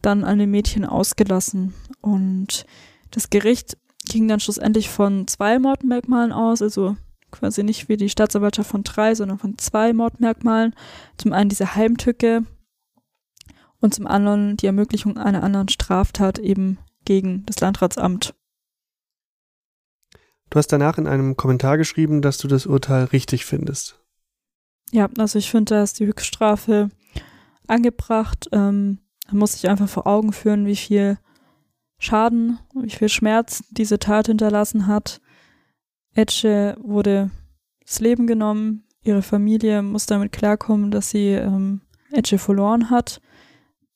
dann an den Mädchen ausgelassen. Und das Gericht ging dann schlussendlich von zwei Mordmerkmalen aus, also quasi nicht wie die Staatsanwaltschaft von drei, sondern von zwei Mordmerkmalen. Zum einen diese Heimtücke und zum anderen die Ermöglichung einer anderen Straftat eben gegen das Landratsamt. Du hast danach in einem Kommentar geschrieben, dass du das Urteil richtig findest. Ja, also ich finde, da ist die Höchststrafe angebracht. Ähm, man muss sich einfach vor Augen führen, wie viel Schaden, wie viel Schmerz diese Tat hinterlassen hat. Etche wurde das Leben genommen. Ihre Familie muss damit klarkommen, dass sie ähm, Etche verloren hat.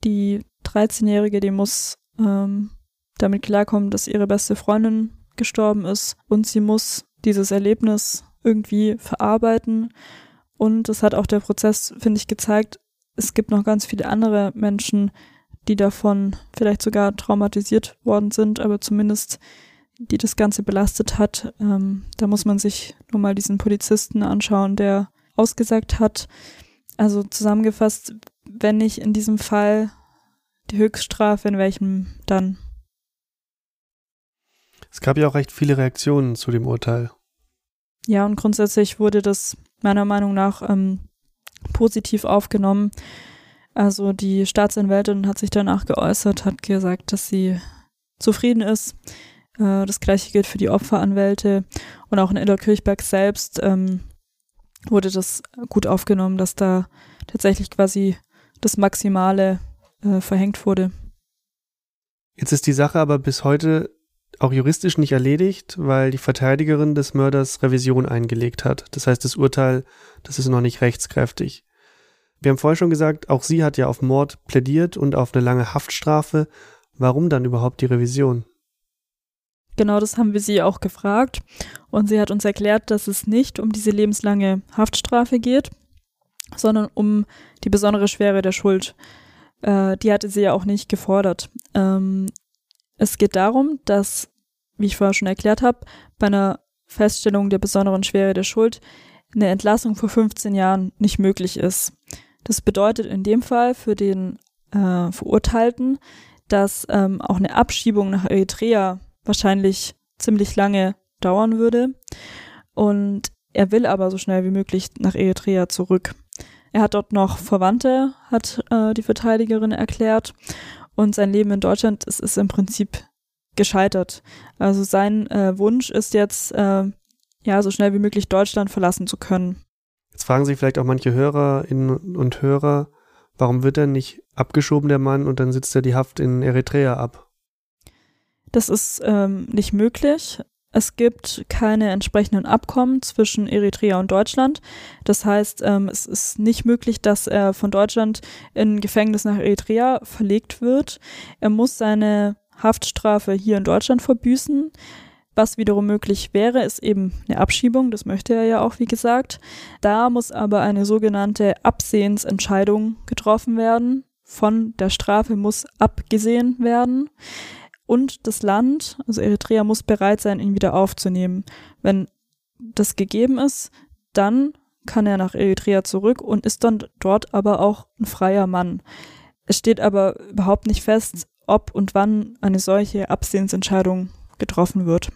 Die 13-Jährige, die muss ähm, damit klarkommen, dass ihre beste Freundin gestorben ist. Und sie muss dieses Erlebnis irgendwie verarbeiten. Und es hat auch der Prozess, finde ich, gezeigt, es gibt noch ganz viele andere Menschen, die davon vielleicht sogar traumatisiert worden sind, aber zumindest die das Ganze belastet hat. Ähm, da muss man sich nur mal diesen Polizisten anschauen, der ausgesagt hat. Also zusammengefasst, wenn nicht in diesem Fall die Höchststrafe, in welchem dann? Es gab ja auch recht viele Reaktionen zu dem Urteil. Ja, und grundsätzlich wurde das meiner Meinung nach ähm, positiv aufgenommen. Also die Staatsanwältin hat sich danach geäußert, hat gesagt, dass sie zufrieden ist. Äh, das gleiche gilt für die Opferanwälte und auch in Illerkirchberg selbst ähm, wurde das gut aufgenommen, dass da tatsächlich quasi das Maximale äh, verhängt wurde. Jetzt ist die Sache aber bis heute auch juristisch nicht erledigt, weil die Verteidigerin des Mörders Revision eingelegt hat. Das heißt, das Urteil, das ist noch nicht rechtskräftig. Wir haben vorhin schon gesagt, auch sie hat ja auf Mord plädiert und auf eine lange Haftstrafe. Warum dann überhaupt die Revision? Genau das haben wir sie auch gefragt. Und sie hat uns erklärt, dass es nicht um diese lebenslange Haftstrafe geht, sondern um die besondere Schwere der Schuld. Äh, die hatte sie ja auch nicht gefordert. Ähm, es geht darum, dass, wie ich vorher schon erklärt habe, bei einer Feststellung der besonderen Schwere der Schuld eine Entlassung vor 15 Jahren nicht möglich ist. Das bedeutet in dem Fall für den äh, Verurteilten, dass ähm, auch eine Abschiebung nach Eritrea wahrscheinlich ziemlich lange dauern würde. Und er will aber so schnell wie möglich nach Eritrea zurück. Er hat dort noch Verwandte, hat äh, die Verteidigerin erklärt. Und sein Leben in Deutschland ist, ist im Prinzip gescheitert. Also sein äh, Wunsch ist jetzt, äh, ja, so schnell wie möglich Deutschland verlassen zu können. Jetzt fragen sich vielleicht auch manche Hörerinnen und Hörer, warum wird er nicht abgeschoben, der Mann, und dann sitzt er die Haft in Eritrea ab? Das ist ähm, nicht möglich. Es gibt keine entsprechenden Abkommen zwischen Eritrea und Deutschland. Das heißt, ähm, es ist nicht möglich, dass er von Deutschland in Gefängnis nach Eritrea verlegt wird. Er muss seine Haftstrafe hier in Deutschland verbüßen. Was wiederum möglich wäre, ist eben eine Abschiebung, das möchte er ja auch, wie gesagt. Da muss aber eine sogenannte Absehensentscheidung getroffen werden. Von der Strafe muss abgesehen werden. Und das Land, also Eritrea, muss bereit sein, ihn wieder aufzunehmen. Wenn das gegeben ist, dann kann er nach Eritrea zurück und ist dann dort aber auch ein freier Mann. Es steht aber überhaupt nicht fest, ob und wann eine solche Absehensentscheidung getroffen wird.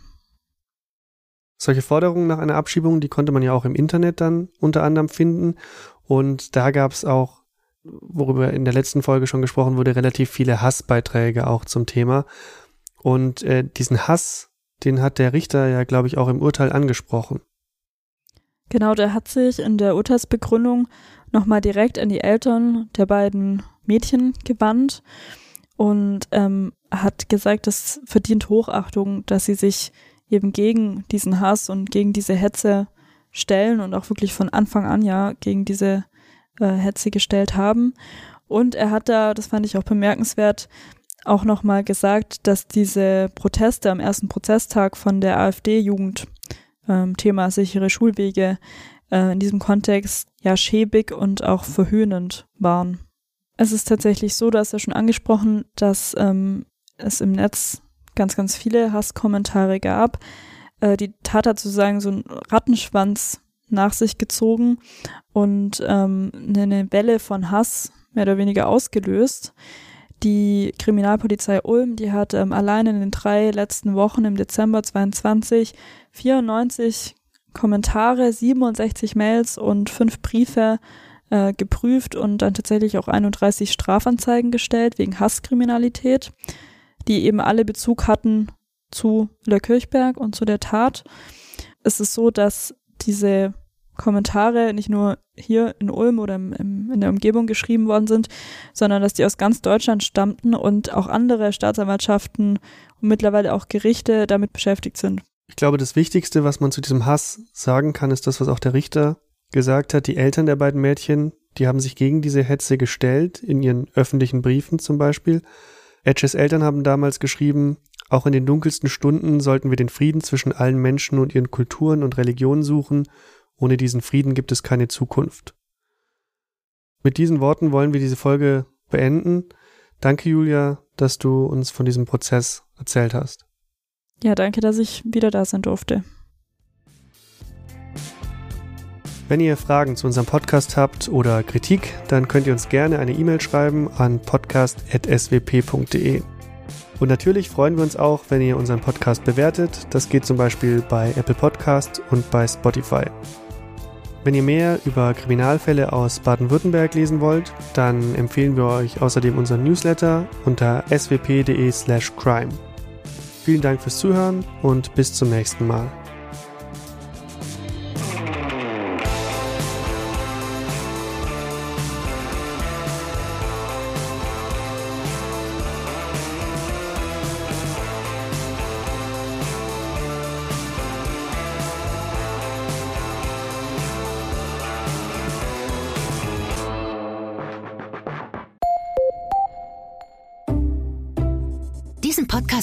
Solche Forderungen nach einer Abschiebung, die konnte man ja auch im Internet dann unter anderem finden. Und da gab es auch, worüber in der letzten Folge schon gesprochen wurde, relativ viele Hassbeiträge auch zum Thema. Und äh, diesen Hass, den hat der Richter ja, glaube ich, auch im Urteil angesprochen. Genau, der hat sich in der Urteilsbegründung nochmal direkt an die Eltern der beiden Mädchen gewandt und ähm, hat gesagt, es verdient Hochachtung, dass sie sich eben gegen diesen Hass und gegen diese Hetze stellen und auch wirklich von Anfang an ja gegen diese äh, Hetze gestellt haben. Und er hat da, das fand ich auch bemerkenswert, auch nochmal gesagt, dass diese Proteste am ersten Prozesstag von der AfD-Jugend, ähm, Thema sichere Schulwege, äh, in diesem Kontext ja schäbig und auch verhöhnend waren. Es ist tatsächlich so, dass er schon angesprochen, dass ähm, es im Netz ganz, ganz viele Hasskommentare gab. Äh, die Tat hat sozusagen so einen Rattenschwanz nach sich gezogen und ähm, eine Welle von Hass mehr oder weniger ausgelöst. Die Kriminalpolizei Ulm, die hat ähm, allein in den drei letzten Wochen im Dezember 22 94 Kommentare, 67 Mails und fünf Briefe äh, geprüft und dann tatsächlich auch 31 Strafanzeigen gestellt wegen Hasskriminalität die eben alle Bezug hatten zu Le Kirchberg und zu der Tat. Es ist so, dass diese Kommentare nicht nur hier in Ulm oder im, im, in der Umgebung geschrieben worden sind, sondern dass die aus ganz Deutschland stammten und auch andere Staatsanwaltschaften und mittlerweile auch Gerichte damit beschäftigt sind. Ich glaube, das Wichtigste, was man zu diesem Hass sagen kann, ist das, was auch der Richter gesagt hat. Die Eltern der beiden Mädchen, die haben sich gegen diese Hetze gestellt, in ihren öffentlichen Briefen zum Beispiel. Edges Eltern haben damals geschrieben, auch in den dunkelsten Stunden sollten wir den Frieden zwischen allen Menschen und ihren Kulturen und Religionen suchen. Ohne diesen Frieden gibt es keine Zukunft. Mit diesen Worten wollen wir diese Folge beenden. Danke, Julia, dass du uns von diesem Prozess erzählt hast. Ja, danke, dass ich wieder da sein durfte. Wenn ihr Fragen zu unserem Podcast habt oder Kritik, dann könnt ihr uns gerne eine E-Mail schreiben an podcast.swp.de. Und natürlich freuen wir uns auch, wenn ihr unseren Podcast bewertet. Das geht zum Beispiel bei Apple Podcast und bei Spotify. Wenn ihr mehr über Kriminalfälle aus Baden-Württemberg lesen wollt, dann empfehlen wir euch außerdem unseren Newsletter unter swp.de/crime. Vielen Dank fürs Zuhören und bis zum nächsten Mal.